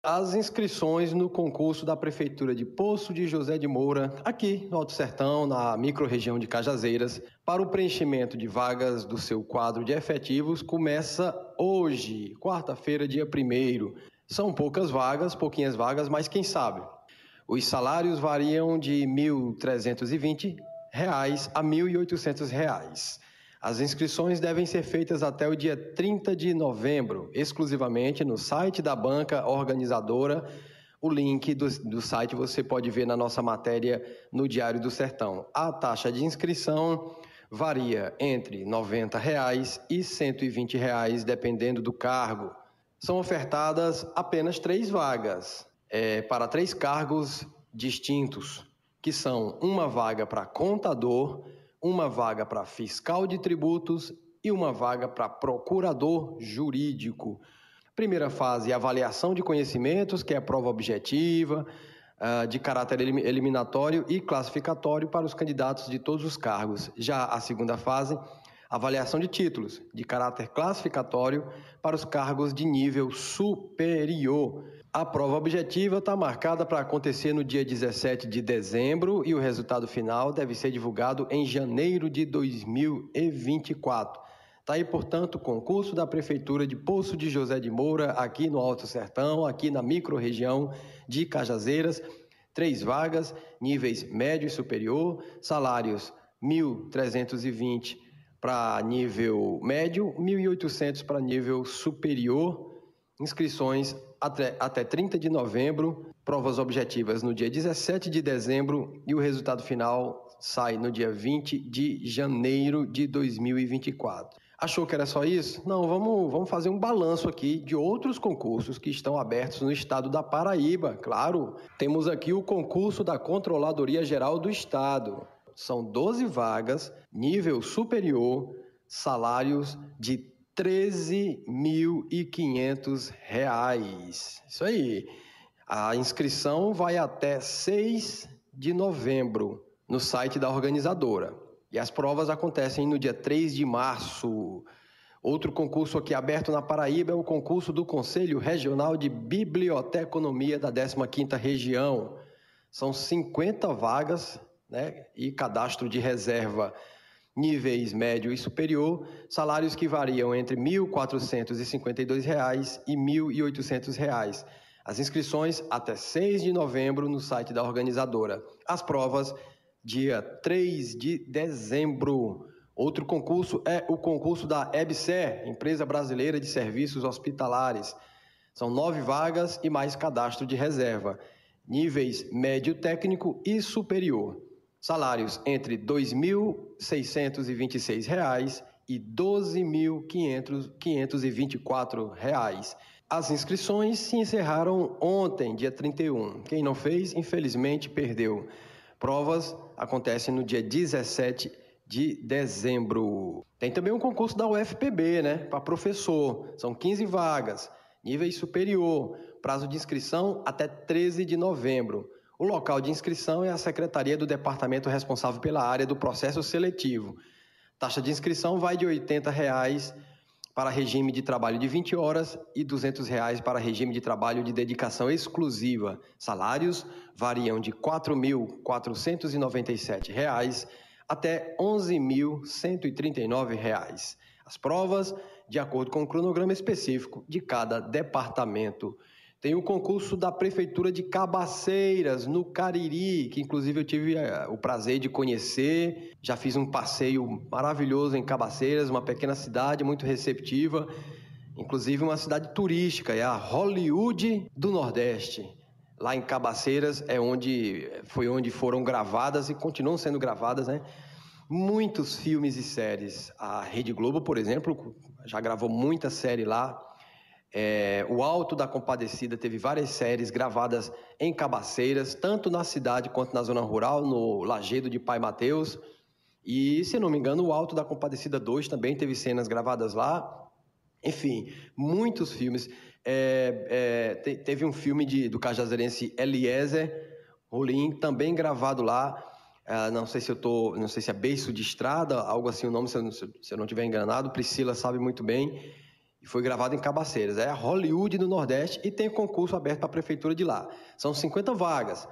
As inscrições no concurso da Prefeitura de Poço de José de Moura, aqui no Alto Sertão, na microrregião de Cajazeiras, para o preenchimento de vagas do seu quadro de efetivos, começa hoje, quarta-feira, dia 1. São poucas vagas, pouquinhas vagas, mas quem sabe? Os salários variam de R$ 1.320 a R$ 1.800. As inscrições devem ser feitas até o dia 30 de novembro, exclusivamente no site da banca organizadora. O link do, do site você pode ver na nossa matéria no Diário do Sertão. A taxa de inscrição varia entre 90 reais e 120 reais, dependendo do cargo. São ofertadas apenas três vagas é, para três cargos distintos, que são uma vaga para contador, uma vaga para fiscal de tributos e uma vaga para procurador jurídico. Primeira fase, avaliação de conhecimentos, que é a prova objetiva, ah, de caráter eliminatório e classificatório para os candidatos de todos os cargos. Já a segunda fase, avaliação de títulos, de caráter classificatório para os cargos de nível superior. A prova objetiva está marcada para acontecer no dia 17 de dezembro e o resultado final deve ser divulgado em janeiro de 2024. Está aí, portanto, o concurso da Prefeitura de Poço de José de Moura, aqui no Alto Sertão, aqui na microrregião de Cajazeiras. Três vagas, níveis médio e superior, salários 1.320 para nível médio, 1.800 para nível superior. Inscrições até, até 30 de novembro, provas objetivas no dia 17 de dezembro e o resultado final sai no dia 20 de janeiro de 2024. Achou que era só isso? Não, vamos, vamos fazer um balanço aqui de outros concursos que estão abertos no estado da Paraíba. Claro, temos aqui o concurso da Controladoria Geral do Estado. São 12 vagas, nível superior, salários de 13.500 reais. Isso aí. A inscrição vai até 6 de novembro no site da organizadora. E as provas acontecem no dia 3 de março. Outro concurso aqui aberto na Paraíba é o concurso do Conselho Regional de Biblioteconomia da 15ª Região. São 50 vagas né, e cadastro de reserva níveis médio e superior, salários que variam entre R$ 1.452 e R$ 1.800. As inscrições até 6 de novembro no site da organizadora. As provas dia 3 de dezembro. Outro concurso é o concurso da EBSER, Empresa Brasileira de Serviços Hospitalares. São nove vagas e mais cadastro de reserva. Níveis médio técnico e superior. Salários entre R$ 2.626 e R$ 12.524. As inscrições se encerraram ontem, dia 31. Quem não fez, infelizmente, perdeu. Provas acontecem no dia 17 de dezembro. Tem também um concurso da UFPB, né, para professor. São 15 vagas, nível superior. Prazo de inscrição até 13 de novembro. O local de inscrição é a secretaria do departamento responsável pela área do processo seletivo. Taxa de inscrição vai de 80 reais para regime de trabalho de 20 horas e 200 reais para regime de trabalho de dedicação exclusiva. Salários variam de 4.497 reais até 11.139 reais. As provas, de acordo com o cronograma específico de cada departamento. Tem o concurso da Prefeitura de Cabaceiras, no Cariri, que inclusive eu tive eh, o prazer de conhecer. Já fiz um passeio maravilhoso em Cabaceiras, uma pequena cidade muito receptiva, inclusive uma cidade turística, é a Hollywood do Nordeste. Lá em Cabaceiras é onde foi onde foram gravadas e continuam sendo gravadas, né? Muitos filmes e séries. A Rede Globo, por exemplo, já gravou muita série lá. É, o Alto da Compadecida teve várias séries gravadas em Cabaceiras, tanto na cidade quanto na zona rural, no Lagedo de Pai Mateus. E, se não me engano, o Alto da Compadecida 2 também teve cenas gravadas lá. Enfim, muitos filmes. É, é, te, teve um filme de, do cajazeirense Eliezer Rolim, também gravado lá. É, não sei se eu tô, não sei se é Beiço de Estrada, algo assim o nome, se eu, se eu não estiver enganado. Priscila sabe muito bem foi gravado em Cabaceiras. É a Hollywood do Nordeste e tem concurso aberto para a prefeitura de lá. São 50 vagas,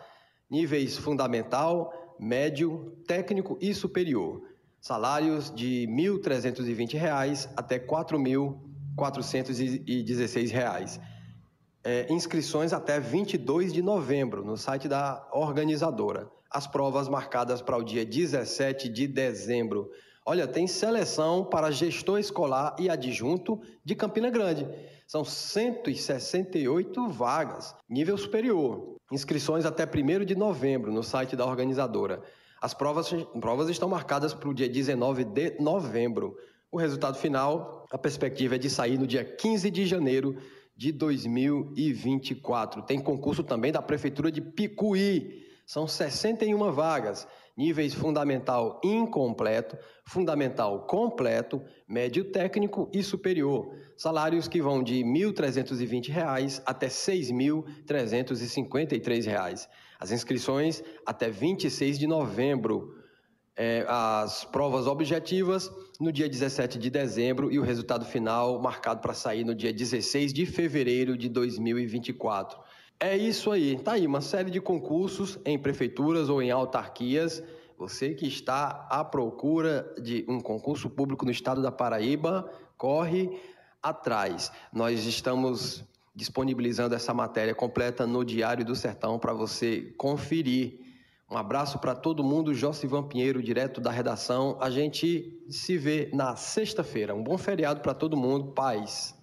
níveis fundamental, médio, técnico e superior. Salários de R$ 1.320 até R$ 4.416. É, inscrições até 22 de novembro no site da organizadora. As provas marcadas para o dia 17 de dezembro. Olha, tem seleção para gestor escolar e adjunto de Campina Grande. São 168 vagas, nível superior. Inscrições até 1 de novembro no site da organizadora. As provas, provas estão marcadas para o dia 19 de novembro. O resultado final, a perspectiva é de sair no dia 15 de janeiro de 2024. Tem concurso também da Prefeitura de Picuí. São 61 vagas níveis fundamental incompleto, fundamental completo, médio técnico e superior. Salários que vão de R$ 1.320 até R$ 6.353. As inscrições até 26 de novembro. É, as provas objetivas no dia 17 de dezembro e o resultado final marcado para sair no dia 16 de fevereiro de 2024. É isso aí. Tá aí uma série de concursos em prefeituras ou em autarquias. Você que está à procura de um concurso público no estado da Paraíba, corre atrás. Nós estamos disponibilizando essa matéria completa no Diário do Sertão para você conferir. Um abraço para todo mundo, Josivan Pinheiro, direto da redação. A gente se vê na sexta-feira. Um bom feriado para todo mundo. Paz.